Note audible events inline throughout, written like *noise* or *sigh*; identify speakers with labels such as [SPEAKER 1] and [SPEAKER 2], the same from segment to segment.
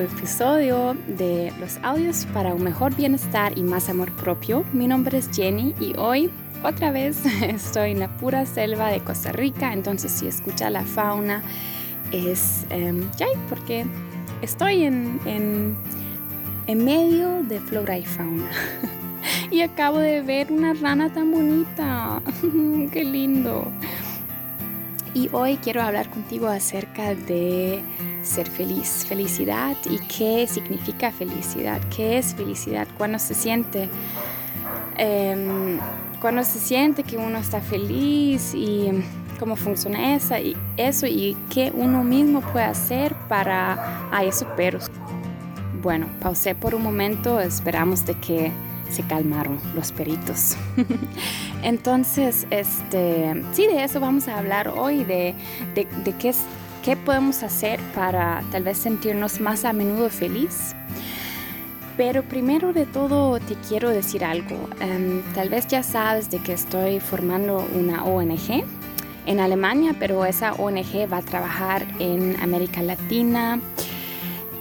[SPEAKER 1] episodio de los audios para un mejor bienestar y más amor propio. Mi nombre es Jenny y hoy otra vez *laughs* estoy en la pura selva de Costa Rica, entonces si escucha la fauna es um, porque estoy en, en, en medio de flora y fauna. *laughs* y acabo de ver una rana tan bonita. *laughs* ¡Qué lindo! y hoy quiero hablar contigo acerca de ser feliz, felicidad. Y qué significa felicidad, qué es felicidad, cuando se siente, em, cuando se siente que uno está feliz y cómo funciona y eso y qué uno mismo puede hacer para a eso, pero bueno, pausé por un momento, esperamos de que se calmaron los peritos. *laughs* Entonces, este, sí, de eso vamos a hablar hoy, de, de, qué, es, qué podemos hacer para tal vez sentirnos más a menudo feliz. Pero primero de todo te quiero decir algo. Em, tal vez ya sabes de que estoy formando una ONG en Alemania, pero esa ONG va a trabajar en América Latina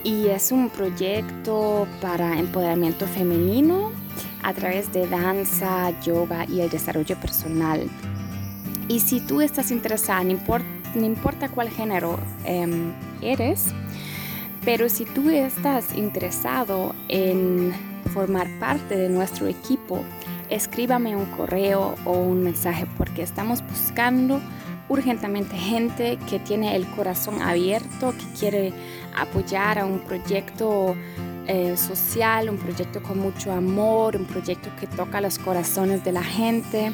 [SPEAKER 1] y es un proyecto para empoderamiento femenino a través de danza, yoga y el desarrollo personal. Y si tú estás interesada, no importa, cuál género em, eres, pero si tú estás interesado en formar parte de nuestro equipo, escríbame un correo o un mensaje porque estamos buscando urgentemente gente que tiene el corazón abierto, que quiere apoyar a un proyecto eh, social, un proyecto con mucho amor, un proyecto que toca los corazones de la gente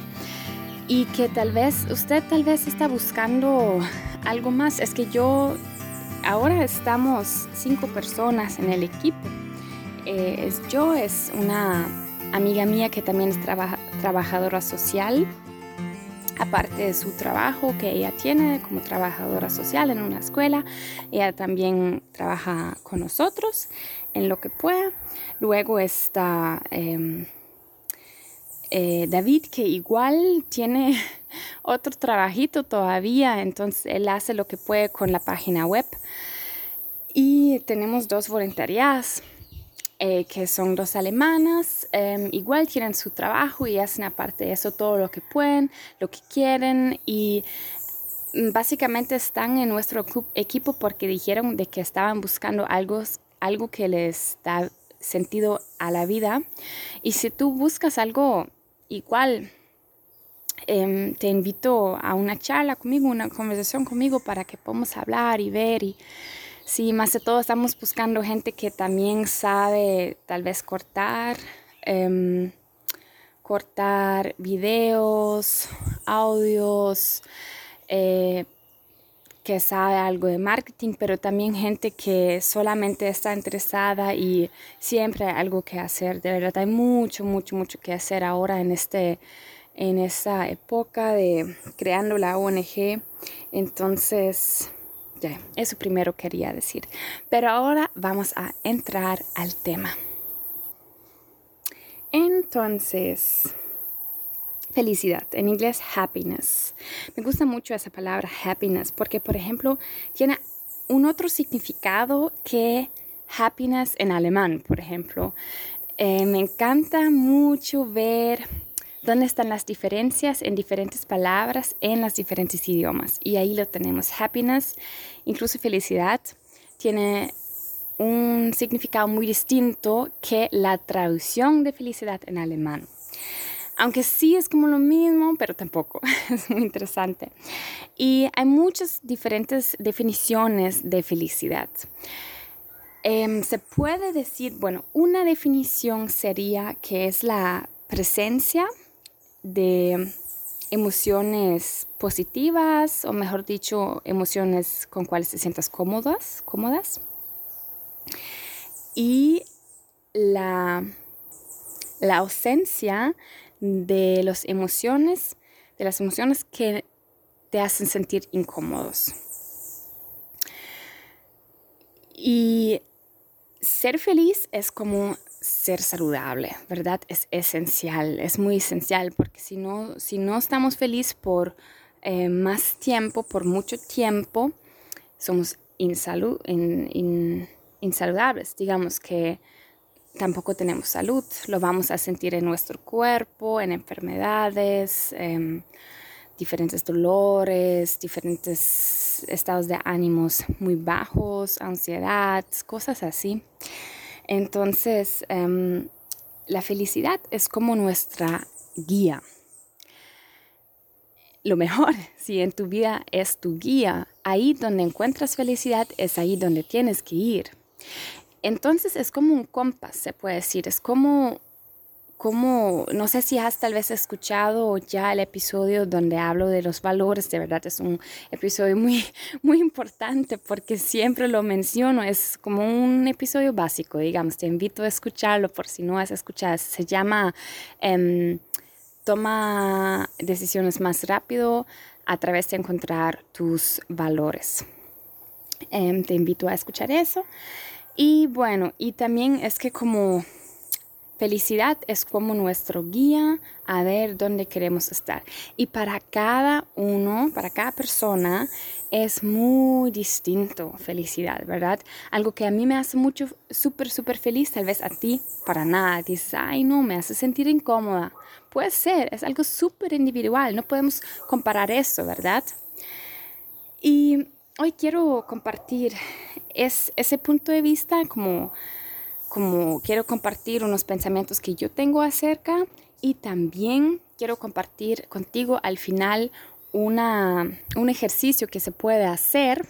[SPEAKER 1] y que tal vez usted tal vez está buscando algo más. Es que yo, ahora estamos cinco personas en el equipo. Eh, es yo, es una amiga mía que también es trabajadora social aparte de su trabajo que ella tiene como trabajadora social en una escuela, ella también trabaja con nosotros en lo que pueda. Luego está em, eh, David, que igual tiene *laughs* otro trabajito todavía, entonces él hace lo que puede con la página web. Y tenemos dos voluntariadas, eh, que son dos alemanas, em, igual tienen su trabajo y hacen aparte de eso todo lo que pueden, lo que quieren y mm, básicamente están en nuestro equipo porque dijeron de que estaban buscando algo algo que les da sentido a la vida. Y si tú buscas algo igual, em, te invito a una charla conmigo, una conversación conmigo para que podamos hablar y ver. Y sí, más de todo estamos buscando gente que también sabe tal vez cortar. Em, cortar videos, audios, eh, que sabe algo de marketing, pero también gente que solamente está interesada y siempre hay algo que hacer. De verdad hay mucho, mucho, mucho que hacer ahora en, este, en esta época de creando la ONG. Entonces, ya, eso primero quería decir. Pero ahora vamos a entrar al tema. Entonces, felicidad, en inglés happiness. Me gusta mucho esa palabra happiness porque, por ejemplo, tiene un otro significado que happiness en alemán, por ejemplo. Eh, me encanta mucho ver dónde están las diferencias en diferentes palabras en los diferentes idiomas. Y ahí lo tenemos. Happiness, incluso felicidad, tiene un significado muy distinto que la traducción de felicidad en alemán. Aunque sí es como lo mismo, pero tampoco. *laughs* es muy interesante. Y hay muchas diferentes definiciones de felicidad. Em, se puede decir, bueno, una definición sería que es la presencia de emociones positivas o mejor dicho, emociones con cuales te sientas cómodas, cómodas. Y la, la ausencia de las emociones, de las emociones que te hacen sentir incómodos. Y ser feliz es como ser saludable, ¿verdad? Es esencial, es muy esencial, porque si no, si no estamos felices por eh, más tiempo, por mucho tiempo, somos insaludables, digamos que tampoco tenemos salud, lo vamos a sentir en nuestro cuerpo, en enfermedades, em, diferentes dolores, diferentes estados de ánimos muy bajos, ansiedad, cosas así. Entonces, em, la felicidad es como nuestra guía. Lo mejor, *laughs* si en tu vida es tu guía, ahí donde encuentras felicidad es ahí donde tienes que ir. Entonces es como un compás, se puede decir, es como como, no sé si has tal vez escuchado ya el episodio donde hablo de los valores, de verdad es un episodio muy, *laughs* muy importante porque siempre lo menciono, es como un episodio básico, digamos, te invito a escucharlo por si no has escuchado, se llama em, Toma decisiones más rápido a través de encontrar tus valores. Em, te invito a escuchar eso. Y bueno, y también es que como Felicidad es como nuestro guía a ver dónde queremos estar. Y para cada uno, para cada persona, es muy distinto felicidad, ¿verdad? Algo que a mí me hace mucho, súper, súper feliz, tal vez a ti, para nada. Dices, ay, no, me hace sentir incómoda. Puede ser, es algo súper individual, no podemos comparar eso, ¿verdad? Y hoy quiero compartir es, ese punto de vista como como quiero compartir unos pensamientos que yo tengo acerca y también quiero compartir contigo al final una, un ejercicio que se puede hacer,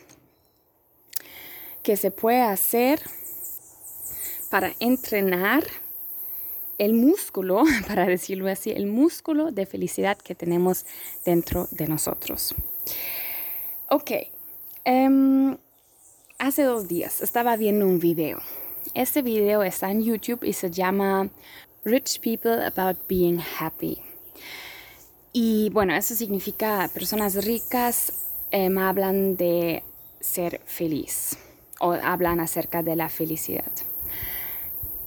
[SPEAKER 1] que se puede hacer para entrenar el músculo, *laughs* para decirlo así, el músculo de felicidad que tenemos dentro de nosotros. Ok, em, hace dos días estaba viendo un video este video está en YouTube y se llama Rich People About Being Happy. Y bueno, eso significa personas ricas em, hablan de ser feliz o hablan acerca de la felicidad.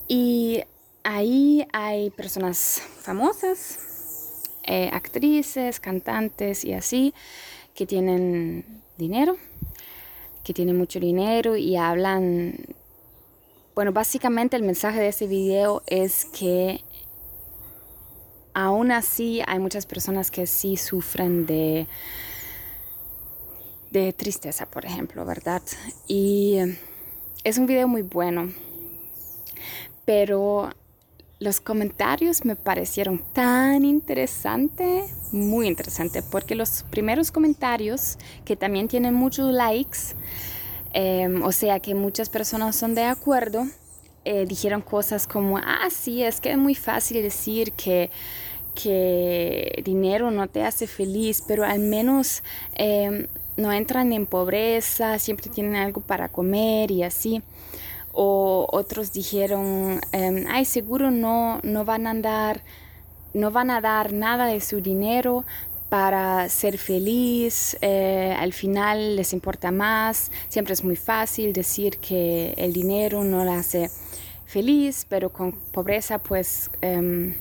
[SPEAKER 1] Y ahí hay personas famosas, eh, actrices, cantantes y así, que tienen dinero, que tienen mucho dinero y hablan bueno, básicamente el mensaje de este video es que aún así hay muchas personas que sí sufren de, de tristeza, por ejemplo, ¿verdad? Y es un video muy bueno, pero los comentarios me parecieron tan interesante, muy interesante, porque los primeros comentarios, que también tienen muchos likes, Em, o sea que muchas personas son de acuerdo. Eh, dijeron cosas como, ah, sí, es que es muy fácil decir que, que dinero no te hace feliz, pero al menos em, no entran en pobreza, siempre tienen algo para comer y así. O otros dijeron, em, ay, seguro no, no van a andar, no van a dar nada de su dinero para ser feliz, eh, al final les importa más, siempre es muy fácil decir que el dinero no la hace feliz, pero con pobreza pues... Em,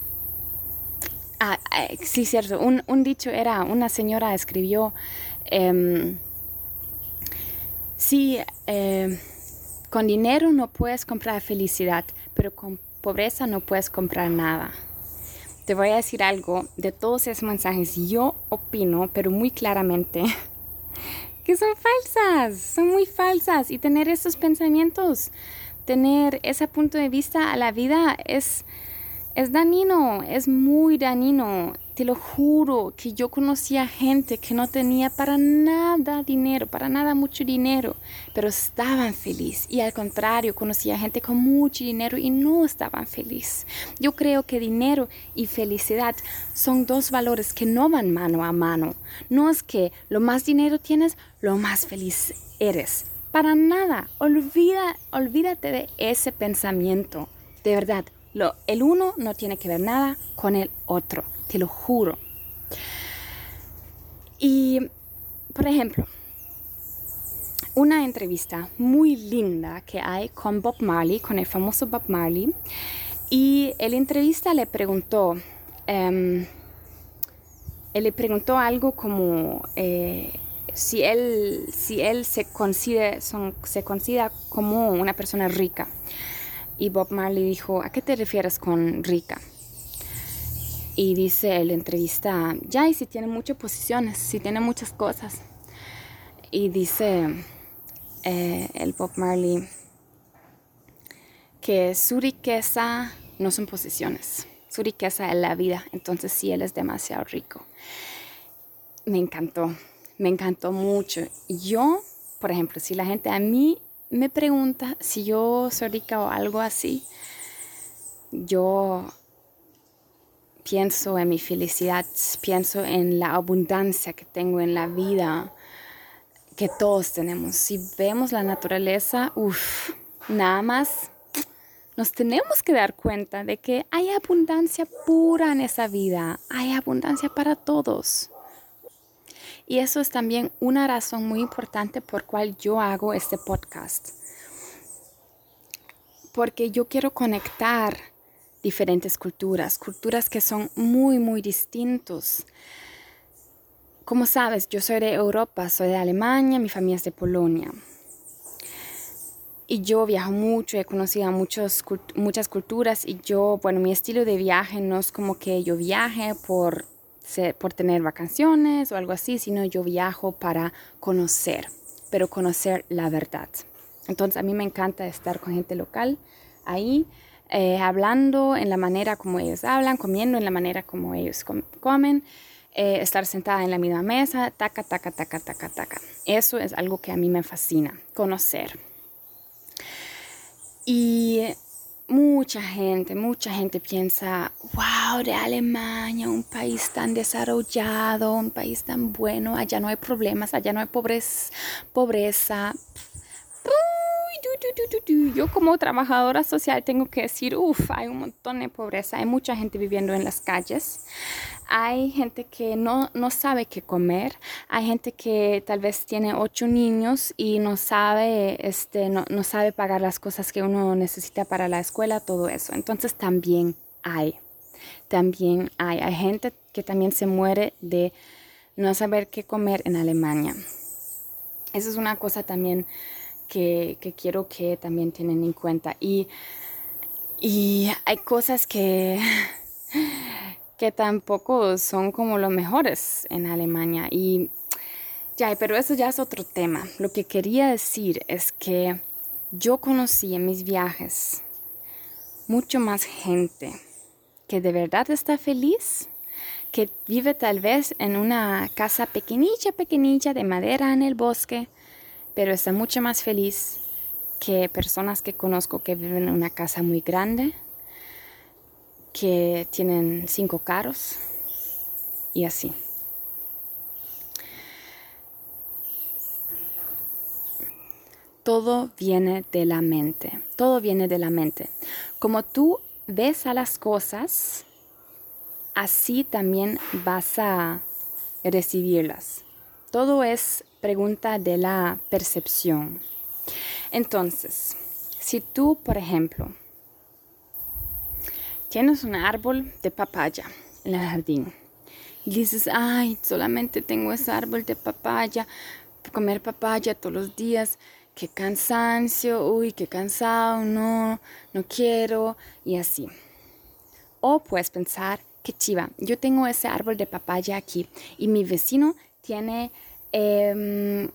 [SPEAKER 1] ah, eh, sí, cierto, un, un, dicho era, una señora escribió, eh, sí, em, con dinero no puedes comprar felicidad, pero con pobreza no puedes comprar nada te voy a decir algo de todos esos mensajes. Yo opino, pero muy claramente, *laughs* que son falsas, son muy falsas. Y tener esos pensamientos, tener ese punto de vista a la vida es, es dañino, es muy dañino. Te lo juro que yo conocía gente que no tenía para nada dinero, para nada mucho dinero, pero estaban felices. Y al contrario, conocía gente con mucho dinero y no estaban felices. Yo creo que dinero y felicidad son dos valores que no van mano a mano. No es que lo más dinero tienes, lo más feliz eres. Para nada. Olvida, olvídate de ese pensamiento. De verdad, lo, el uno no tiene que ver nada con el otro te lo juro. Y, por ejemplo, una entrevista muy linda que hay con Bob Marley, con el famoso Bob Marley, y el entrevista le preguntó, em, él le preguntó algo como, eh, si él, si él se, considera, se considera como una persona rica. Y Bob Marley dijo, ¿a qué te refieres con rica? Y dice el entrevista, ya, y si tiene muchas posiciones, si tiene muchas cosas. Y dice eh, el Bob Marley que su riqueza no son posiciones, su riqueza es la vida. Entonces sí, él es demasiado rico. Me encantó, me encantó mucho. Yo, por ejemplo, si la gente a mí me pregunta si yo soy rica o algo así, yo pienso en mi felicidad, pienso en la abundancia que tengo en la vida, que todos tenemos. Si vemos la naturaleza, uff, nada más nos tenemos que dar cuenta de que hay abundancia pura en esa vida, hay abundancia para todos. Y eso es también una razón muy importante por cual yo hago este podcast. Porque yo quiero conectar diferentes culturas, culturas que son muy, muy distintos. Como sabes, yo soy de Europa, soy de Alemania, mi familia es de Polonia. Y yo viajo mucho, he conocido muchos, muchas culturas y yo, bueno, mi estilo de viaje no es como que yo viaje por por tener vacaciones o algo así, sino yo viajo para conocer, pero conocer la verdad. Entonces a mí me encanta estar con gente local ahí, eh, hablando en la manera como ellos hablan, comiendo en la manera como ellos comen, eh, estar sentada en la misma mesa, taca, taca, taca, taca, taca. Eso es algo que a mí me fascina, conocer. Y mucha gente, mucha gente piensa, wow, de Alemania, un país tan desarrollado, un país tan bueno, allá no hay problemas, allá no hay pobreza. pobreza. Yo como trabajadora social tengo que decir, uff, hay un montón de pobreza, hay mucha gente viviendo en las calles, hay gente que no, no sabe qué comer, hay gente que tal vez tiene ocho niños y no sabe, este, no, no sabe pagar las cosas que uno necesita para la escuela, todo eso. Entonces también hay, también hay, hay gente que también se muere de no saber qué comer en Alemania. Esa es una cosa también que, quiero que también tienen en cuenta. Y, y hay cosas que *laughs* que tampoco son como los mejores en Alemania. Y ya, pero eso ya es otro tema. Lo que quería decir es que yo conocí en mis viajes mucho más gente que de verdad está feliz, que vive tal vez en una casa pequeñita, pequeñita de madera en el bosque, pero está mucho más feliz que personas que conozco que viven en una casa muy grande, que tienen cinco carros y así. Todo viene de la mente, todo viene de la mente. Como tú ves a las cosas, así también vas a recibirlas. Todo es pregunta de la percepción. Entonces, si tú, por ejemplo, tienes un árbol de papaya en el jardín y dices, ay, solamente tengo ese árbol de papaya, comer papaya todos los días, qué cansancio, uy, qué cansado, no, no quiero, y así. O puedes pensar, qué chiva, yo tengo ese árbol de papaya aquí y mi vecino tiene... Em,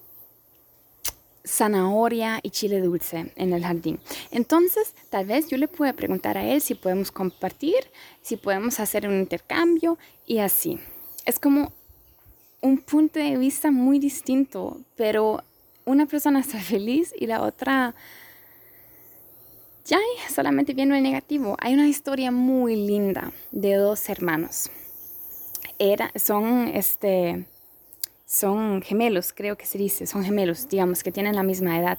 [SPEAKER 1] zanahoria y chile dulce en el jardín. Entonces, tal vez yo le pueda preguntar a él si podemos compartir, si podemos hacer un intercambio y así. Es como un punto de vista muy distinto, pero una persona está *laughs* feliz y la otra ya solamente viendo el negativo. Hay una historia muy linda de dos hermanos. Era, son este, son gemelos, creo que se dice, son gemelos, digamos, que tienen la misma edad.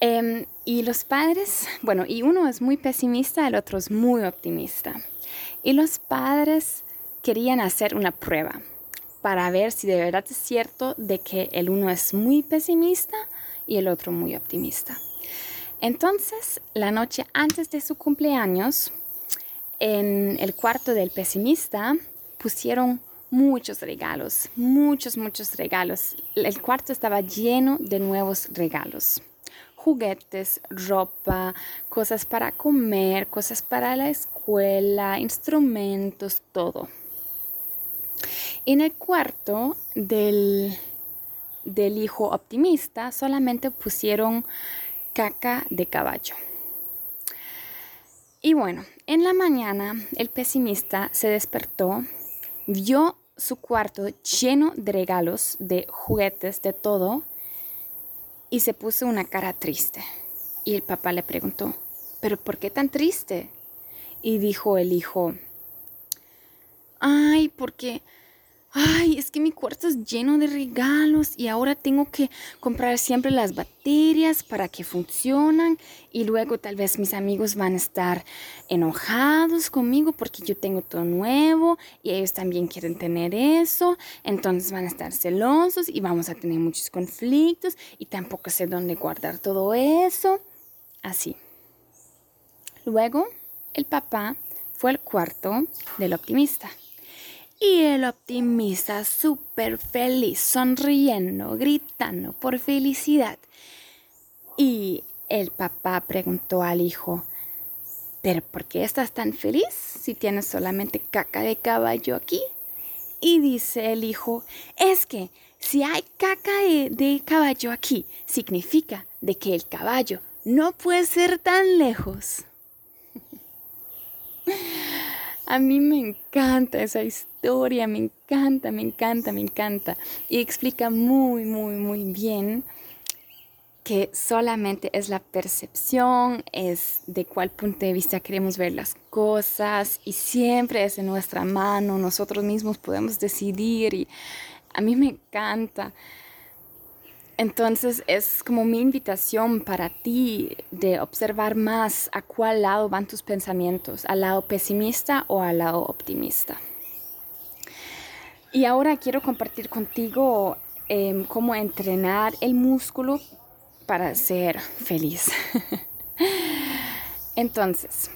[SPEAKER 1] Em, y los padres, bueno, y uno es muy pesimista, el otro es muy optimista. Y los padres querían hacer una prueba para ver si de verdad es cierto de que el uno es muy pesimista y el otro muy optimista. Entonces, la noche antes de su cumpleaños, en el cuarto del pesimista pusieron muchos regalos, muchos, muchos regalos. El cuarto estaba lleno de nuevos regalos. Juguetes, ropa, cosas para comer, cosas para la escuela, instrumentos, todo. En el cuarto del, del hijo optimista solamente pusieron caca de caballo. Y bueno, en la mañana el pesimista se despertó, vio su cuarto lleno de regalos, de juguetes, de todo, y se puso una cara triste. Y el papá le preguntó, ¿pero por qué tan triste? Y dijo el hijo, ay, porque ay, es que mi cuarto es lleno de regalos y ahora tengo que comprar siempre las baterías para que funcionen y luego tal vez mis amigos van a estar enojados conmigo porque yo tengo todo nuevo y ellos también quieren tener eso, entonces van a estar celosos y vamos a tener muchos conflictos y tampoco sé dónde guardar todo eso. Así. Luego, el papá fue al cuarto del optimista. Y el optimista súper feliz, sonriendo, gritando por felicidad. Y el papá preguntó al hijo, ¿pero por qué estás tan feliz si tienes solamente caca de caballo aquí? Y dice el hijo, es que si hay caca de, de caballo aquí, significa de que el caballo no puede ser tan lejos. *laughs* A mí me encanta esa historia, me encanta, me encanta, me encanta. Y explica muy, muy, muy bien que solamente es la percepción, es de cuál punto de vista queremos ver las cosas y siempre es en nuestra mano, nosotros mismos podemos decidir y a mí me encanta. Entonces es como mi invitación para ti de observar más a cuál lado van tus pensamientos, al lado pesimista o al lado optimista. Y ahora quiero compartir contigo em, cómo entrenar el músculo para ser feliz. *laughs* Entonces,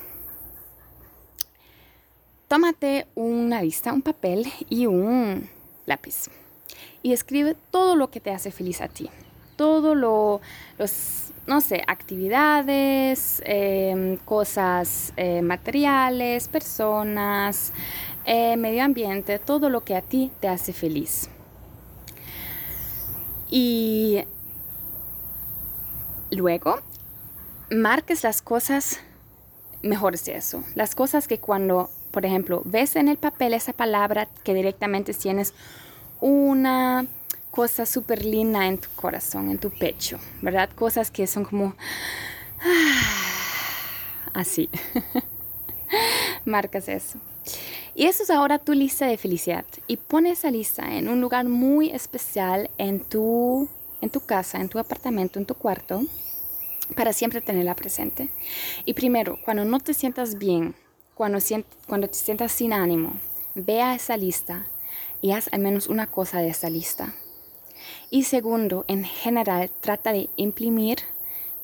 [SPEAKER 1] tómate una lista, un papel y un lápiz y escribe todo lo que te hace feliz a ti. Todo lo, los, no sé, actividades, em, cosas eh, materiales, personas, eh, medio ambiente, todo lo que a ti te hace feliz. Y luego, marques las cosas mejores de eso. Las cosas que cuando, por ejemplo, ves en el papel esa palabra que directamente tienes una cosa súper linda en tu corazón, en tu pecho, ¿verdad? Cosas que son como *sighs* así. *laughs* Marcas eso. Y eso es ahora tu lista de felicidad. Y pon esa lista en un lugar muy especial en tu, en tu casa, en tu apartamento, en tu cuarto, para siempre tenerla presente. Y primero, cuando no te sientas bien, cuando, cuando te sientas sin ánimo, vea esa lista y haz al menos una cosa de esta lista. Y segundo, en general, trata de imprimir,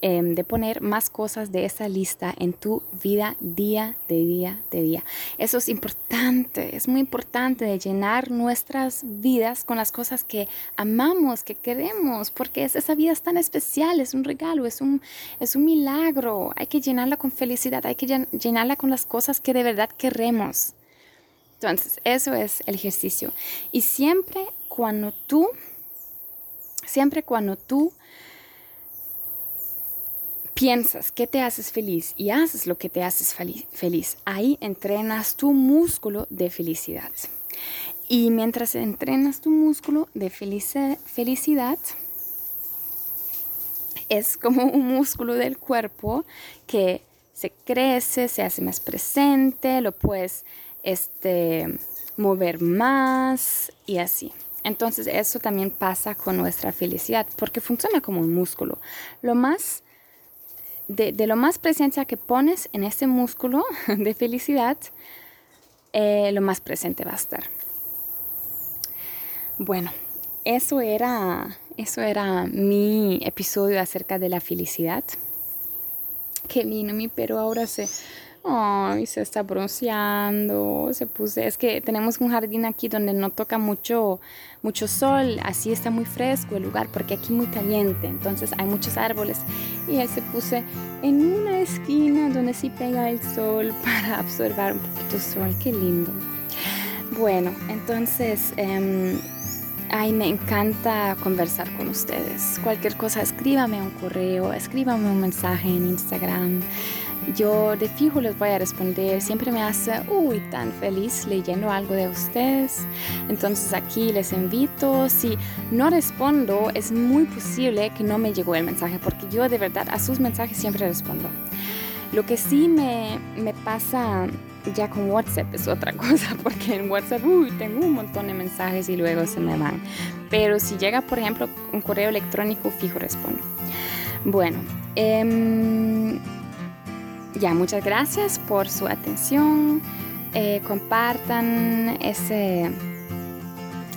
[SPEAKER 1] em, de poner más cosas de esa lista en tu vida día de día de día. Eso es importante, es muy importante llenar nuestras vidas con las cosas que amamos, que queremos, porque es, esa vida es tan especial, es un regalo, es un, es un milagro. Hay que llenarla con felicidad, hay que llenarla con las cosas que de verdad queremos. Entonces, eso es el ejercicio. Y siempre cuando tú, siempre cuando tú piensas que te haces feliz y haces lo que te haces feliz, ahí entrenas tu músculo de felicidad. Y mientras entrenas tu músculo de felicidad, es como un músculo del cuerpo que se crece, se hace más presente, lo puedes este, mover más y así. Entonces eso también pasa con nuestra felicidad porque funciona como un músculo. Lo más de, lo más presencia que pones en ese músculo *laughs* de felicidad, eh, lo más presente va a estar. Bueno, eso era, eso era mi episodio acerca de la felicidad. Qué lindo, mi pero ahora se Ay, se está bronceando, se puse, es que tenemos un jardín aquí donde no toca mucho, mucho sol, así está muy fresco el lugar, porque aquí muy caliente, entonces hay muchos árboles. Y él se puse en una esquina donde sí pega el sol *laughs* para absorber un poquito de sol, qué lindo. Bueno, entonces... Em, Ay, me encanta conversar con ustedes. Cualquier cosa, escríbame un correo, escríbame un mensaje en Instagram. Yo de fijo les voy a responder. Siempre me hace, uy, tan feliz leyendo algo de ustedes. Entonces aquí les invito. Si no respondo, es muy posible que no me llegó el mensaje, porque yo de verdad a sus mensajes siempre respondo. Lo que sí me, me pasa ya con WhatsApp es otra *laughs* cosa, porque en WhatsApp uy, tengo un montón de mensajes y luego se me van. Pero si llega, por ejemplo, un correo electrónico, fijo respondo. Bueno, em, ya, muchas gracias por su atención. Eh, compartan ese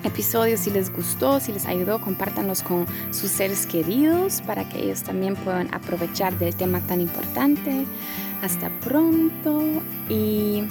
[SPEAKER 1] episodio si les gustó, si les ayudó, compártanlos con sus seres queridos para que ellos también puedan aprovechar del tema tan importante. Hasta pronto y.